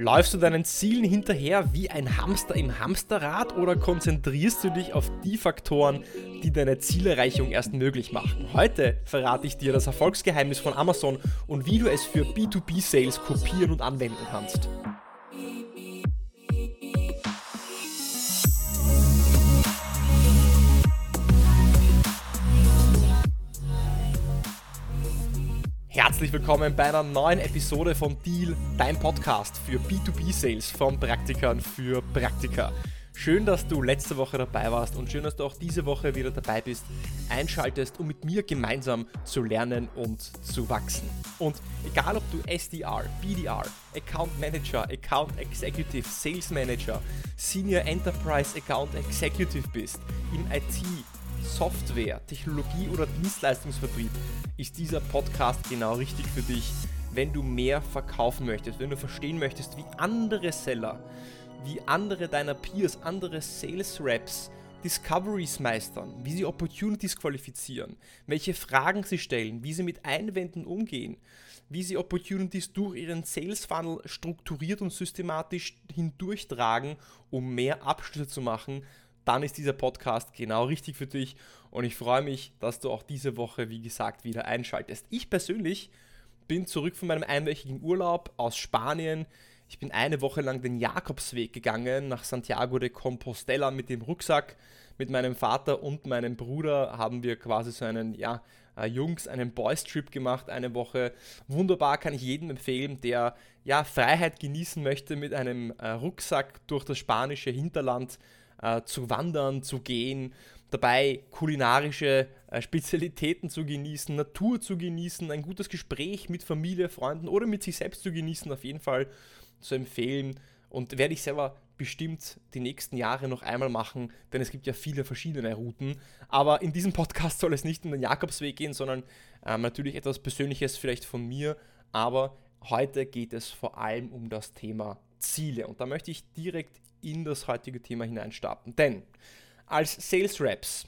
Läufst du deinen Zielen hinterher wie ein Hamster im Hamsterrad oder konzentrierst du dich auf die Faktoren, die deine Zielerreichung erst möglich machen? Heute verrate ich dir das Erfolgsgeheimnis von Amazon und wie du es für B2B-Sales kopieren und anwenden kannst. Herzlich willkommen bei einer neuen Episode von Deal, dein Podcast für B2B-Sales von Praktikern für Praktika. Schön, dass du letzte Woche dabei warst und schön, dass du auch diese Woche wieder dabei bist, einschaltest, um mit mir gemeinsam zu lernen und zu wachsen. Und egal ob du SDR, BDR, Account Manager, Account Executive, Sales Manager, Senior Enterprise Account Executive bist, im IT, Software, Technologie oder Dienstleistungsvertrieb ist dieser Podcast genau richtig für dich, wenn du mehr verkaufen möchtest, wenn du verstehen möchtest, wie andere Seller, wie andere deiner Peers, andere Sales Reps Discoveries meistern, wie sie Opportunities qualifizieren, welche Fragen sie stellen, wie sie mit Einwänden umgehen, wie sie Opportunities durch ihren Sales Funnel strukturiert und systematisch hindurchtragen, um mehr Abschlüsse zu machen, dann ist dieser Podcast genau richtig für dich und ich freue mich, dass du auch diese Woche, wie gesagt, wieder einschaltest. Ich persönlich bin zurück von meinem einwöchigen Urlaub aus Spanien. Ich bin eine Woche lang den Jakobsweg gegangen nach Santiago de Compostela mit dem Rucksack. Mit meinem Vater und meinem Bruder haben wir quasi so einen, ja, äh, Jungs, einen Boys-Trip gemacht, eine Woche. Wunderbar, kann ich jedem empfehlen, der ja Freiheit genießen möchte mit einem äh, Rucksack durch das spanische Hinterland äh, zu wandern, zu gehen, dabei kulinarische äh, Spezialitäten zu genießen, Natur zu genießen, ein gutes Gespräch mit Familie, Freunden oder mit sich selbst zu genießen, auf jeden Fall zu empfehlen. Und werde ich selber bestimmt die nächsten Jahre noch einmal machen, denn es gibt ja viele verschiedene Routen. Aber in diesem Podcast soll es nicht um den Jakobsweg gehen, sondern ähm, natürlich etwas Persönliches vielleicht von mir. Aber heute geht es vor allem um das Thema Ziele. Und da möchte ich direkt in das heutige Thema hineinstarten. Denn als Sales Reps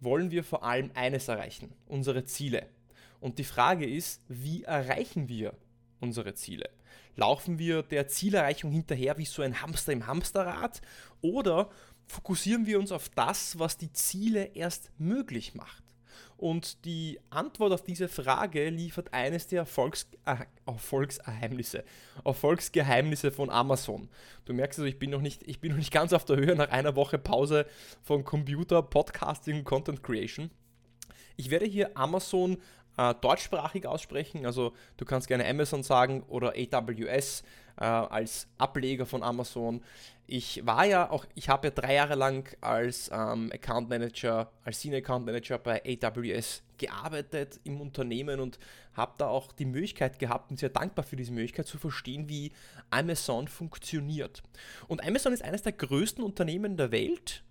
wollen wir vor allem eines erreichen, unsere Ziele. Und die Frage ist, wie erreichen wir unsere Ziele? Laufen wir der Zielerreichung hinterher wie so ein Hamster im Hamsterrad oder fokussieren wir uns auf das, was die Ziele erst möglich macht? Und die Antwort auf diese Frage liefert eines der Erfolgs äh, Erfolgsgeheimnisse, Erfolgsgeheimnisse von Amazon. Du merkst also, ich bin, noch nicht, ich bin noch nicht ganz auf der Höhe nach einer Woche Pause von Computer, Podcasting und Content Creation. Ich werde hier Amazon äh, deutschsprachig aussprechen. Also du kannst gerne Amazon sagen oder AWS äh, als Ableger von Amazon. Ich war ja auch, ich habe ja drei Jahre lang als ähm, Account Manager, als Senior Account Manager bei AWS gearbeitet im Unternehmen und habe da auch die Möglichkeit gehabt und sehr dankbar für diese Möglichkeit zu verstehen, wie Amazon funktioniert. Und Amazon ist eines der größten Unternehmen der Welt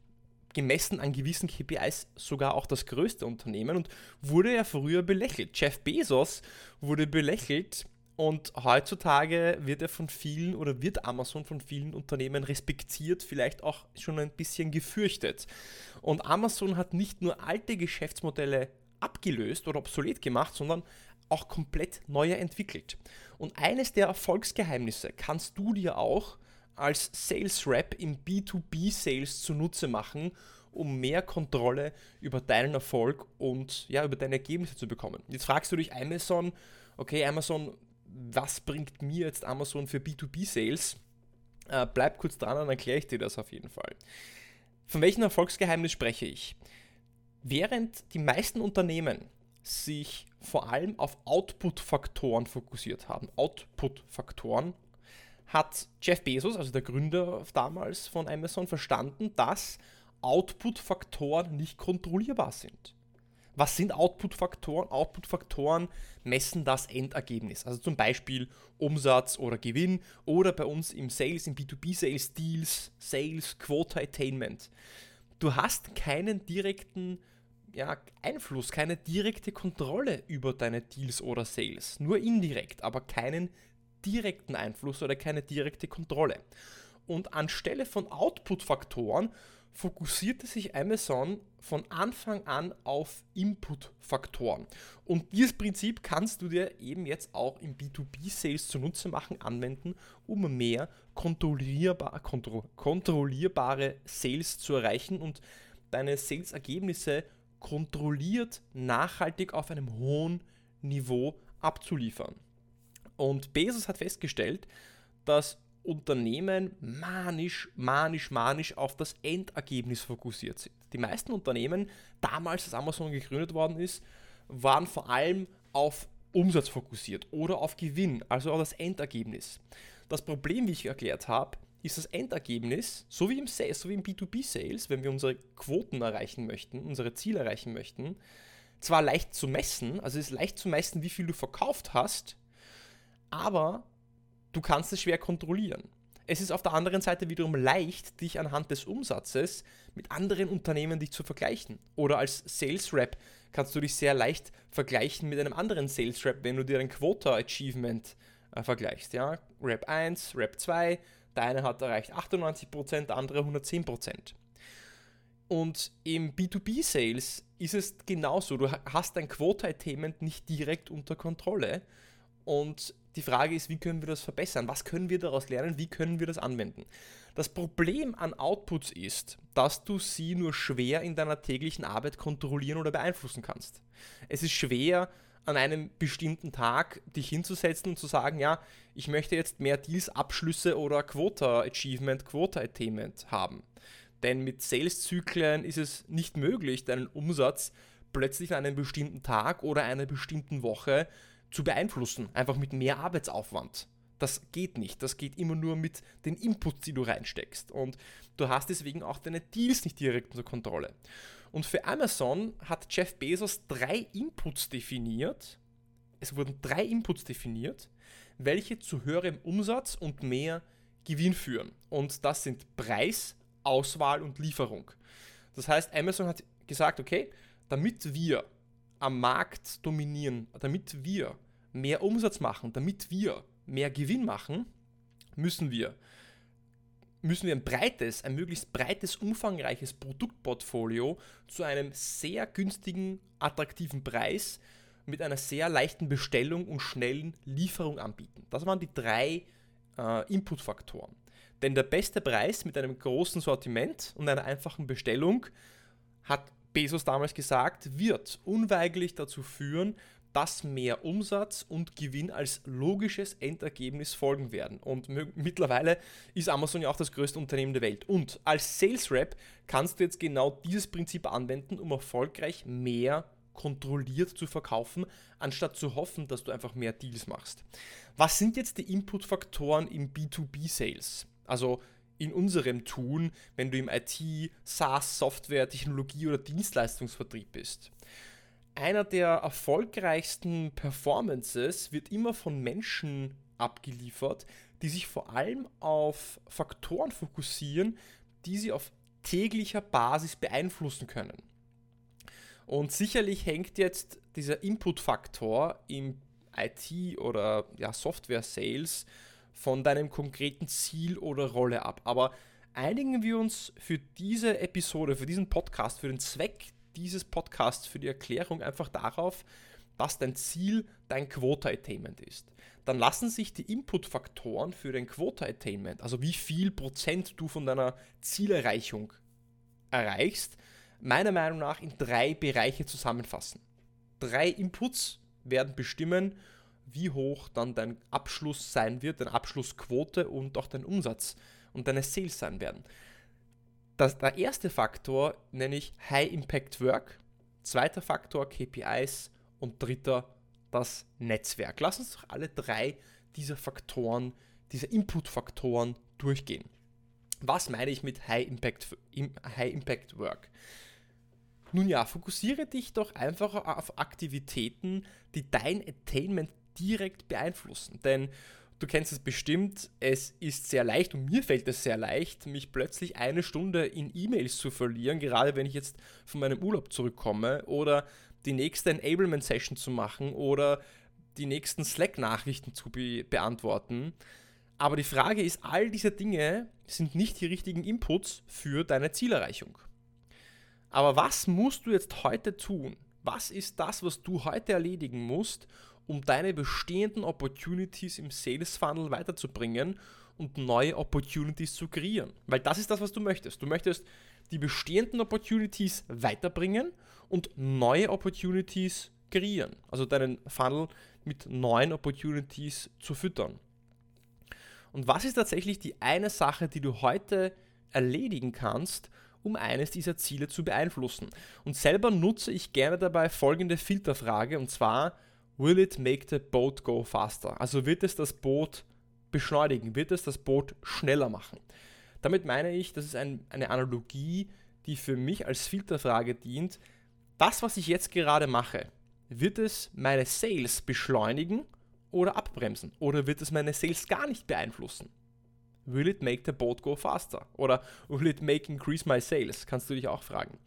gemessen an gewissen KPIs sogar auch das größte Unternehmen und wurde ja früher belächelt. Jeff Bezos wurde belächelt und heutzutage wird er von vielen oder wird Amazon von vielen Unternehmen respektiert, vielleicht auch schon ein bisschen gefürchtet. Und Amazon hat nicht nur alte Geschäftsmodelle abgelöst oder obsolet gemacht, sondern auch komplett neue entwickelt. Und eines der Erfolgsgeheimnisse kannst du dir auch als Sales Rep im B2B Sales zunutze machen, um mehr Kontrolle über deinen Erfolg und ja, über deine Ergebnisse zu bekommen. Jetzt fragst du dich Amazon, okay, Amazon, was bringt mir jetzt Amazon für B2B Sales? Äh, bleib kurz dran, dann erkläre ich dir das auf jeden Fall. Von welchem Erfolgsgeheimnis spreche ich? Während die meisten Unternehmen sich vor allem auf Output-Faktoren fokussiert haben, Output-Faktoren, hat Jeff Bezos, also der Gründer damals von Amazon, verstanden, dass Output-Faktoren nicht kontrollierbar sind. Was sind Output-Faktoren? Output-Faktoren messen das Endergebnis, also zum Beispiel Umsatz oder Gewinn oder bei uns im Sales, im B2B-Sales, Deals, Sales, Quota Attainment. Du hast keinen direkten ja, Einfluss, keine direkte Kontrolle über deine Deals oder Sales. Nur indirekt, aber keinen direkten Einfluss oder keine direkte Kontrolle. Und anstelle von Output-Faktoren fokussierte sich Amazon von Anfang an auf Input-Faktoren. Und dieses Prinzip kannst du dir eben jetzt auch im B2B-Sales zunutze machen, anwenden, um mehr kontrollierbar, kontro kontrollierbare Sales zu erreichen und deine Sales-Ergebnisse kontrolliert nachhaltig auf einem hohen Niveau abzuliefern. Und Bezos hat festgestellt, dass Unternehmen manisch, manisch, manisch auf das Endergebnis fokussiert sind. Die meisten Unternehmen, damals als Amazon gegründet worden ist, waren vor allem auf Umsatz fokussiert oder auf Gewinn, also auf das Endergebnis. Das Problem, wie ich erklärt habe, ist das Endergebnis, so wie im Sales, so wie im B2B-Sales, wenn wir unsere Quoten erreichen möchten, unsere Ziele erreichen möchten, zwar leicht zu messen, also es ist leicht zu messen, wie viel du verkauft hast, aber du kannst es schwer kontrollieren. Es ist auf der anderen Seite wiederum leicht, dich anhand des Umsatzes mit anderen Unternehmen dich zu vergleichen. Oder als Sales Rep kannst du dich sehr leicht vergleichen mit einem anderen Sales Rep, wenn du dir ein Quota Achievement äh, vergleichst. Ja? Rep 1, Rep 2, der eine hat erreicht 98%, der andere 110%. Und im B2B-Sales ist es genauso. Du hast dein Quota-Attainment nicht direkt unter Kontrolle. Und die Frage ist, wie können wir das verbessern? Was können wir daraus lernen? Wie können wir das anwenden? Das Problem an Outputs ist, dass du sie nur schwer in deiner täglichen Arbeit kontrollieren oder beeinflussen kannst. Es ist schwer, an einem bestimmten Tag dich hinzusetzen und zu sagen, ja, ich möchte jetzt mehr Deals-Abschlüsse oder Quota-Achievement, Quota-Attainment haben. Denn mit Sales-Zyklen ist es nicht möglich, deinen Umsatz plötzlich an einem bestimmten Tag oder einer bestimmten Woche zu beeinflussen, einfach mit mehr Arbeitsaufwand. Das geht nicht. Das geht immer nur mit den Inputs, die du reinsteckst. Und du hast deswegen auch deine Deals nicht direkt unter Kontrolle. Und für Amazon hat Jeff Bezos drei Inputs definiert. Es wurden drei Inputs definiert, welche zu höherem Umsatz und mehr Gewinn führen. Und das sind Preis, Auswahl und Lieferung. Das heißt, Amazon hat gesagt, okay, damit wir am Markt dominieren, damit wir mehr Umsatz machen, damit wir mehr Gewinn machen, müssen wir müssen wir ein breites, ein möglichst breites, umfangreiches Produktportfolio zu einem sehr günstigen, attraktiven Preis mit einer sehr leichten Bestellung und schnellen Lieferung anbieten. Das waren die drei äh, Inputfaktoren. Denn der beste Preis mit einem großen Sortiment und einer einfachen Bestellung hat Bezos damals gesagt, wird unweigerlich dazu führen, dass mehr Umsatz und Gewinn als logisches Endergebnis folgen werden. Und mittlerweile ist Amazon ja auch das größte Unternehmen der Welt. Und als Sales Rep kannst du jetzt genau dieses Prinzip anwenden, um erfolgreich mehr kontrolliert zu verkaufen, anstatt zu hoffen, dass du einfach mehr Deals machst. Was sind jetzt die Inputfaktoren im B2B-Sales? Also in unserem Tun, wenn du im IT, SaaS, Software, Technologie oder Dienstleistungsvertrieb bist. Einer der erfolgreichsten Performances wird immer von Menschen abgeliefert, die sich vor allem auf Faktoren fokussieren, die sie auf täglicher Basis beeinflussen können. Und sicherlich hängt jetzt dieser Input-Faktor im IT- oder ja, Software-Sales von deinem konkreten Ziel oder Rolle ab. Aber einigen wir uns für diese Episode, für diesen Podcast, für den Zweck dieses Podcasts, für die Erklärung einfach darauf, dass dein Ziel dein Quota-Attainment ist. Dann lassen sich die Input-Faktoren für dein Quota-Attainment, also wie viel Prozent du von deiner Zielerreichung erreichst, meiner Meinung nach in drei Bereiche zusammenfassen. Drei Inputs werden bestimmen, wie hoch dann dein Abschluss sein wird, deine Abschlussquote und auch dein Umsatz und deine Sales sein werden. Das, der erste Faktor nenne ich High Impact Work, zweiter Faktor KPIs und dritter das Netzwerk. Lass uns doch alle drei dieser Faktoren, diese Input-Faktoren durchgehen. Was meine ich mit High Impact, High Impact Work? Nun ja, fokussiere dich doch einfach auf Aktivitäten, die dein Attainment direkt beeinflussen. Denn du kennst es bestimmt, es ist sehr leicht und mir fällt es sehr leicht, mich plötzlich eine Stunde in E-Mails zu verlieren, gerade wenn ich jetzt von meinem Urlaub zurückkomme oder die nächste Enablement-Session zu machen oder die nächsten Slack-Nachrichten zu be beantworten. Aber die Frage ist, all diese Dinge sind nicht die richtigen Inputs für deine Zielerreichung. Aber was musst du jetzt heute tun? Was ist das, was du heute erledigen musst, um deine bestehenden Opportunities im Sales Funnel weiterzubringen und neue Opportunities zu kreieren? Weil das ist das, was du möchtest. Du möchtest die bestehenden Opportunities weiterbringen und neue Opportunities kreieren. Also deinen Funnel mit neuen Opportunities zu füttern. Und was ist tatsächlich die eine Sache, die du heute erledigen kannst, um eines dieser Ziele zu beeinflussen? Und selber nutze ich gerne dabei folgende Filterfrage und zwar, will it make the boat go faster? Also wird es das Boot beschleunigen, wird es das Boot schneller machen? Damit meine ich, das ist ein, eine Analogie, die für mich als Filterfrage dient. Das, was ich jetzt gerade mache, wird es meine Sales beschleunigen oder abbremsen? Oder wird es meine Sales gar nicht beeinflussen? Will it make the boat go faster? Oder will it make increase my sales? Kannst du dich auch fragen.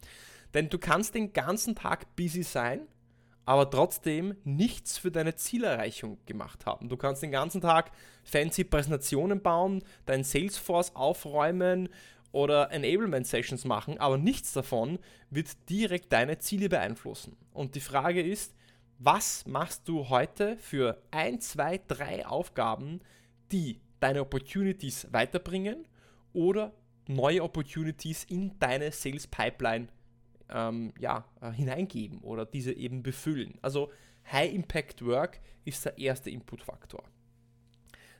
Denn du kannst den ganzen Tag busy sein, aber trotzdem nichts für deine Zielerreichung gemacht haben. Du kannst den ganzen Tag fancy Präsentationen bauen, dein Salesforce aufräumen oder Enablement Sessions machen, aber nichts davon wird direkt deine Ziele beeinflussen. Und die Frage ist, was machst du heute für ein, zwei, drei Aufgaben, die deine Opportunities weiterbringen oder neue Opportunities in deine Sales Pipeline ähm, ja, äh, hineingeben oder diese eben befüllen. Also High Impact Work ist der erste Inputfaktor.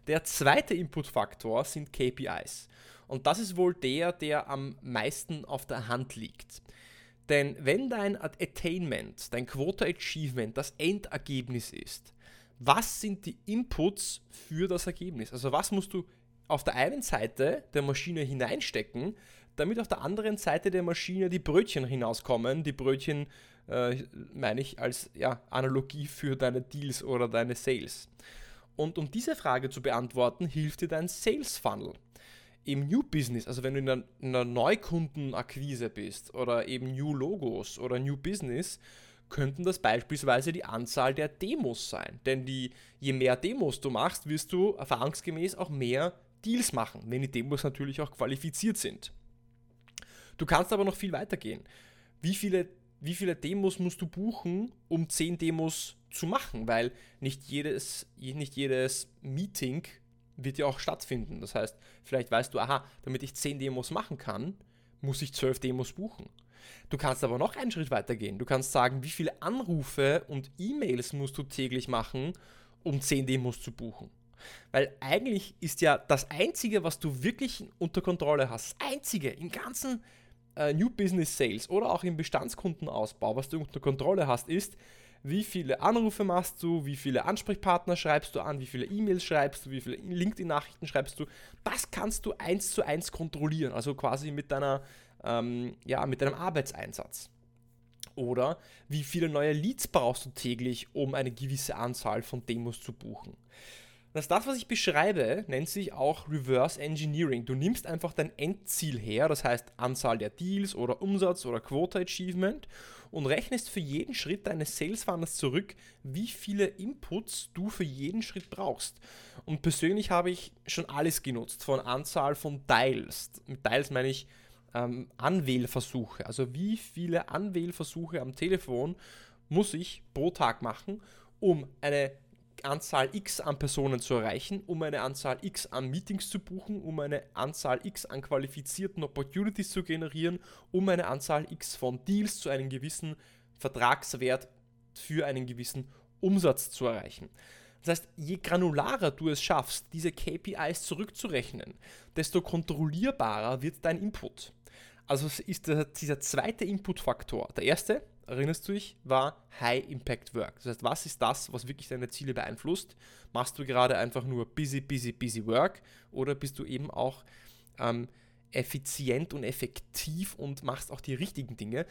Der zweite Inputfaktor sind KPIs. Und das ist wohl der, der am meisten auf der Hand liegt. Denn wenn dein Attainment, dein Quota Achievement das Endergebnis ist, was sind die Inputs für das Ergebnis? Also was musst du auf der einen Seite der Maschine hineinstecken, damit auf der anderen Seite der Maschine die Brötchen hinauskommen. Die Brötchen äh, meine ich als ja, Analogie für deine Deals oder deine Sales. Und um diese Frage zu beantworten, hilft dir dein Sales Funnel. Im New Business, also wenn du in einer, in einer Neukundenakquise bist oder eben New Logos oder New Business, könnten das beispielsweise die Anzahl der Demos sein. Denn die, je mehr Demos du machst, wirst du erfahrungsgemäß auch mehr Deals machen, wenn die Demos natürlich auch qualifiziert sind. Du kannst aber noch viel weiter gehen. Wie viele, wie viele Demos musst du buchen, um 10 Demos zu machen? Weil nicht jedes, nicht jedes Meeting wird ja auch stattfinden. Das heißt, vielleicht weißt du, aha, damit ich 10 Demos machen kann, muss ich 12 Demos buchen. Du kannst aber noch einen Schritt weiter gehen. Du kannst sagen, wie viele Anrufe und E-Mails musst du täglich machen, um 10 Demos zu buchen. Weil eigentlich ist ja das Einzige, was du wirklich unter Kontrolle hast, das Einzige im ganzen äh, New Business Sales oder auch im Bestandskundenausbau, was du unter Kontrolle hast, ist, wie viele Anrufe machst du, wie viele Ansprechpartner schreibst du an, wie viele E-Mails schreibst du, wie viele LinkedIn-Nachrichten schreibst du. Das kannst du eins zu eins kontrollieren, also quasi mit, deiner, ähm, ja, mit deinem Arbeitseinsatz. Oder wie viele neue Leads brauchst du täglich, um eine gewisse Anzahl von Demos zu buchen. Das, das, was ich beschreibe, nennt sich auch Reverse Engineering. Du nimmst einfach dein Endziel her, das heißt Anzahl der Deals oder Umsatz oder Quota Achievement und rechnest für jeden Schritt deines Sales Funnels zurück, wie viele Inputs du für jeden Schritt brauchst. Und persönlich habe ich schon alles genutzt, von Anzahl von Dials. Mit Dials meine ich ähm, Anwählversuche. Also wie viele Anwählversuche am Telefon muss ich pro Tag machen, um eine Anzahl X an Personen zu erreichen, um eine Anzahl X an Meetings zu buchen, um eine Anzahl X an qualifizierten Opportunities zu generieren, um eine Anzahl X von Deals zu einem gewissen Vertragswert für einen gewissen Umsatz zu erreichen. Das heißt, je granularer du es schaffst, diese KPIs zurückzurechnen, desto kontrollierbarer wird dein Input. Also ist dieser zweite Inputfaktor. Der erste, erinnerst du dich, war High Impact Work. Das heißt, was ist das, was wirklich deine Ziele beeinflusst? Machst du gerade einfach nur busy, busy, busy Work oder bist du eben auch ähm, effizient und effektiv und machst auch die richtigen Dinge?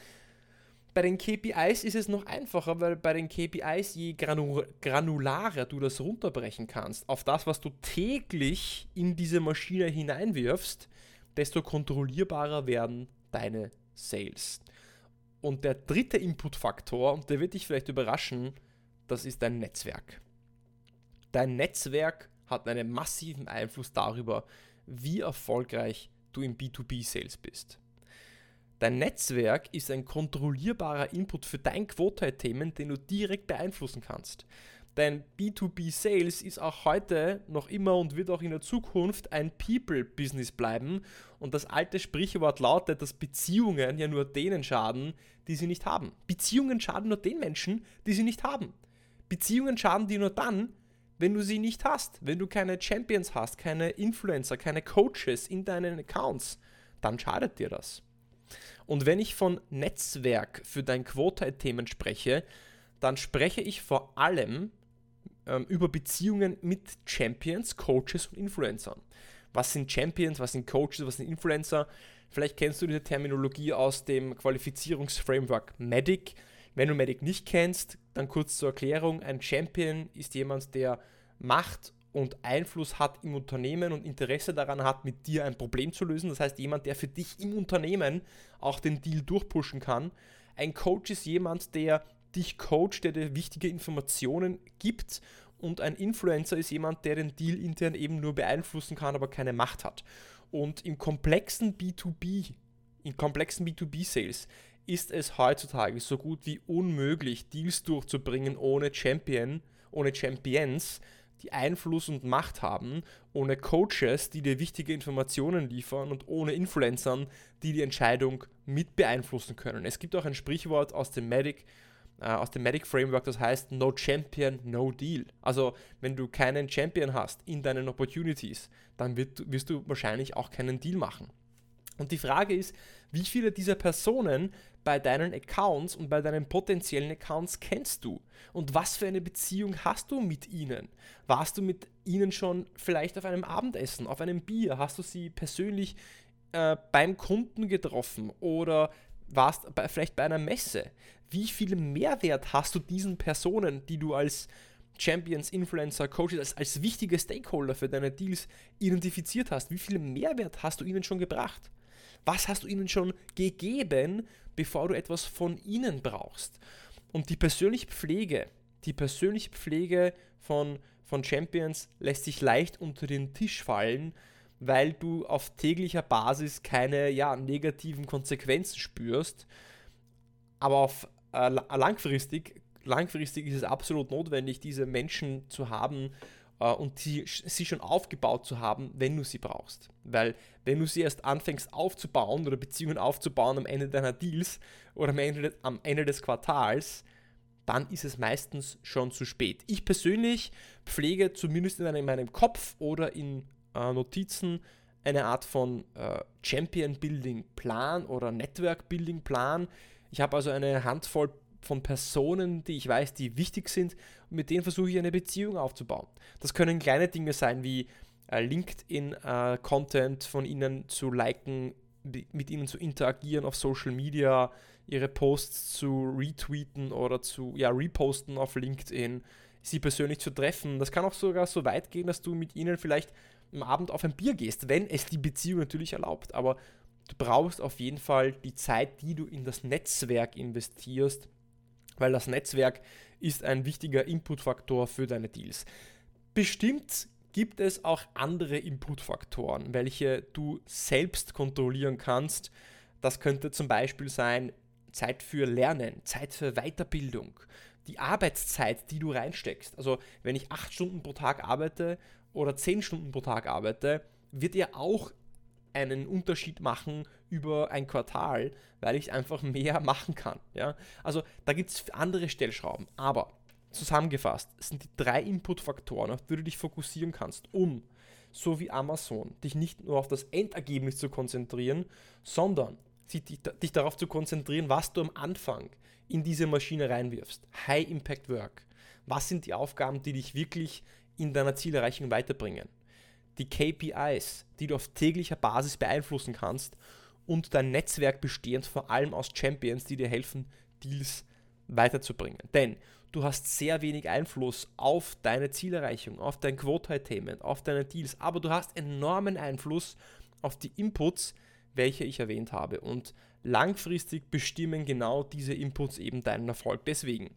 Bei den KPIs ist es noch einfacher, weil bei den KPIs, je granularer du das runterbrechen kannst, auf das, was du täglich in diese Maschine hineinwirfst, desto kontrollierbarer werden deine Sales. Und der dritte Inputfaktor, und der wird dich vielleicht überraschen, das ist dein Netzwerk. Dein Netzwerk hat einen massiven Einfluss darüber, wie erfolgreich du im B2B-Sales bist. Dein Netzwerk ist ein kontrollierbarer Input für dein Quote-Themen, den du direkt beeinflussen kannst. Dein B2B-Sales ist auch heute noch immer und wird auch in der Zukunft ein People-Business bleiben. Und das alte Sprichwort lautet, dass Beziehungen ja nur denen schaden, die sie nicht haben. Beziehungen schaden nur den Menschen, die sie nicht haben. Beziehungen schaden dir nur dann, wenn du sie nicht hast. Wenn du keine Champions hast, keine Influencer, keine Coaches in deinen Accounts, dann schadet dir das. Und wenn ich von Netzwerk für dein Quota-Themen spreche, dann spreche ich vor allem ähm, über Beziehungen mit Champions, Coaches und Influencern. Was sind Champions, was sind Coaches, was sind Influencer? Vielleicht kennst du diese Terminologie aus dem Qualifizierungsframework MEDIC. Wenn du MEDIC nicht kennst, dann kurz zur Erklärung. Ein Champion ist jemand, der Macht und Einfluss hat im Unternehmen und Interesse daran hat, mit dir ein Problem zu lösen. Das heißt, jemand, der für dich im Unternehmen auch den Deal durchpushen kann. Ein Coach ist jemand, der dich coacht, der dir wichtige Informationen gibt. Und ein Influencer ist jemand, der den Deal intern eben nur beeinflussen kann, aber keine Macht hat. Und im komplexen B2B, in komplexen B2B-Sales ist es heutzutage so gut wie unmöglich, Deals durchzubringen ohne Champion, ohne Champions, die Einfluss und Macht haben, ohne Coaches, die dir wichtige Informationen liefern und ohne Influencern, die die Entscheidung mit beeinflussen können. Es gibt auch ein Sprichwort aus dem Medic, äh, aus dem Medic Framework, das heißt No Champion, No Deal. Also wenn du keinen Champion hast in deinen Opportunities, dann wird, wirst du wahrscheinlich auch keinen Deal machen. Und die Frage ist, wie viele dieser Personen bei deinen Accounts und bei deinen potenziellen Accounts kennst du? Und was für eine Beziehung hast du mit ihnen? Warst du mit ihnen schon vielleicht auf einem Abendessen, auf einem Bier? Hast du sie persönlich äh, beim Kunden getroffen oder warst bei, vielleicht bei einer Messe? Wie viel Mehrwert hast du diesen Personen, die du als Champions, Influencer, Coaches als, als wichtige Stakeholder für deine Deals identifiziert hast? Wie viel Mehrwert hast du ihnen schon gebracht? Was hast du ihnen schon gegeben, bevor du etwas von ihnen brauchst? Und die persönliche Pflege, die persönliche Pflege von, von Champions lässt sich leicht unter den Tisch fallen, weil du auf täglicher Basis keine ja, negativen Konsequenzen spürst. Aber auf äh, langfristig, langfristig ist es absolut notwendig, diese Menschen zu haben, äh, und die, sie schon aufgebaut zu haben, wenn du sie brauchst. Weil wenn du sie erst anfängst aufzubauen oder Beziehungen aufzubauen am Ende deiner Deals oder am Ende, am Ende des Quartals, dann ist es meistens schon zu spät. Ich persönlich pflege zumindest in, einem, in meinem Kopf oder in äh, Notizen eine Art von äh, Champion Building Plan oder Network Building Plan. Ich habe also eine Handvoll von Personen, die ich weiß, die wichtig sind und mit denen versuche ich eine Beziehung aufzubauen. Das können kleine Dinge sein wie äh, LinkedIn-Content äh, von ihnen zu liken, mit ihnen zu interagieren auf Social Media, ihre Posts zu retweeten oder zu ja, reposten auf LinkedIn, sie persönlich zu treffen. Das kann auch sogar so weit gehen, dass du mit ihnen vielleicht am Abend auf ein Bier gehst, wenn es die Beziehung natürlich erlaubt. Aber du brauchst auf jeden Fall die Zeit, die du in das Netzwerk investierst, weil das Netzwerk ist ein wichtiger Inputfaktor für deine Deals. Bestimmt gibt es auch andere Inputfaktoren, welche du selbst kontrollieren kannst. Das könnte zum Beispiel sein Zeit für Lernen, Zeit für Weiterbildung, die Arbeitszeit, die du reinsteckst. Also wenn ich acht Stunden pro Tag arbeite oder zehn Stunden pro Tag arbeite, wird ja auch einen Unterschied machen über ein Quartal, weil ich einfach mehr machen kann. Ja? Also da gibt es andere Stellschrauben. Aber zusammengefasst sind die drei Inputfaktoren, auf die du dich fokussieren kannst, um, so wie Amazon, dich nicht nur auf das Endergebnis zu konzentrieren, sondern dich darauf zu konzentrieren, was du am Anfang in diese Maschine reinwirfst. High Impact Work. Was sind die Aufgaben, die dich wirklich in deiner Zielerreichung weiterbringen? Die KPIs, die du auf täglicher Basis beeinflussen kannst und dein Netzwerk bestehend vor allem aus Champions, die dir helfen, Deals weiterzubringen. Denn du hast sehr wenig Einfluss auf deine Zielerreichung, auf dein Quote-Attainment, auf deine Deals, aber du hast enormen Einfluss auf die Inputs, welche ich erwähnt habe. Und langfristig bestimmen genau diese Inputs eben deinen Erfolg. Deswegen,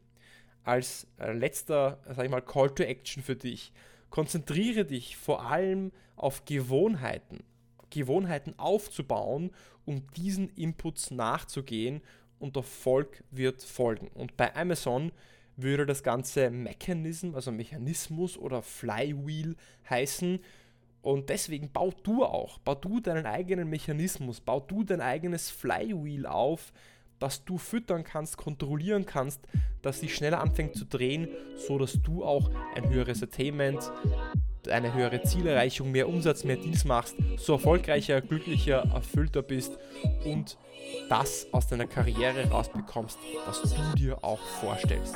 als letzter, sag ich mal, Call to Action für dich, konzentriere dich vor allem auf Gewohnheiten. Gewohnheiten aufzubauen, um diesen Inputs nachzugehen und Erfolg wird folgen. Und bei Amazon würde das ganze Mechanism, also Mechanismus oder Flywheel heißen. Und deswegen bau du auch, bau du deinen eigenen Mechanismus, bau du dein eigenes Flywheel auf, das du füttern kannst, kontrollieren kannst, dass sich schneller anfängt zu drehen, so dass du auch ein höheres Attainment, eine höhere Zielerreichung, mehr Umsatz, mehr Deals machst, so erfolgreicher, glücklicher, erfüllter bist und das aus deiner Karriere rausbekommst, was du dir auch vorstellst.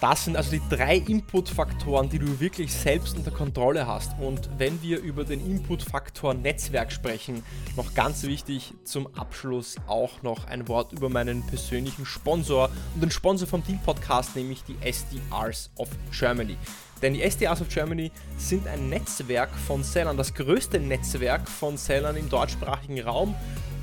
Das sind also die drei Input-Faktoren, die du wirklich selbst unter Kontrolle hast. Und wenn wir über den Input-Faktor Netzwerk sprechen, noch ganz wichtig zum Abschluss auch noch ein Wort über meinen persönlichen Sponsor und den Sponsor vom Deal Podcast, nämlich die SDRs of Germany. Denn die SDRs of Germany sind ein Netzwerk von Sellern, das größte Netzwerk von Sellern im deutschsprachigen Raum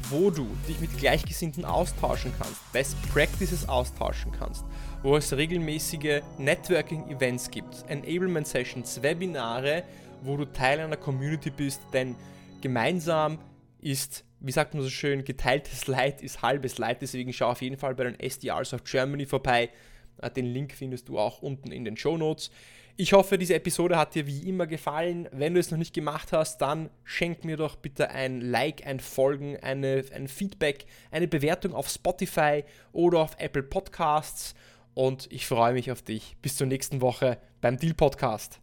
wo du dich mit Gleichgesinnten austauschen kannst, Best Practices austauschen kannst, wo es regelmäßige Networking-Events gibt, Enablement-Sessions, Webinare, wo du Teil einer Community bist, denn gemeinsam ist, wie sagt man so schön, geteiltes Leid ist halbes Leid, deswegen schau auf jeden Fall bei den SDRs of Germany vorbei. Äh, den Link findest du auch unten in den Show Notes. Ich hoffe, diese Episode hat dir wie immer gefallen. Wenn du es noch nicht gemacht hast, dann schenk mir doch bitte ein Like, ein Folgen, eine, ein Feedback, eine Bewertung auf Spotify oder auf Apple Podcasts. Und ich freue mich auf dich. Bis zur nächsten Woche beim Deal Podcast.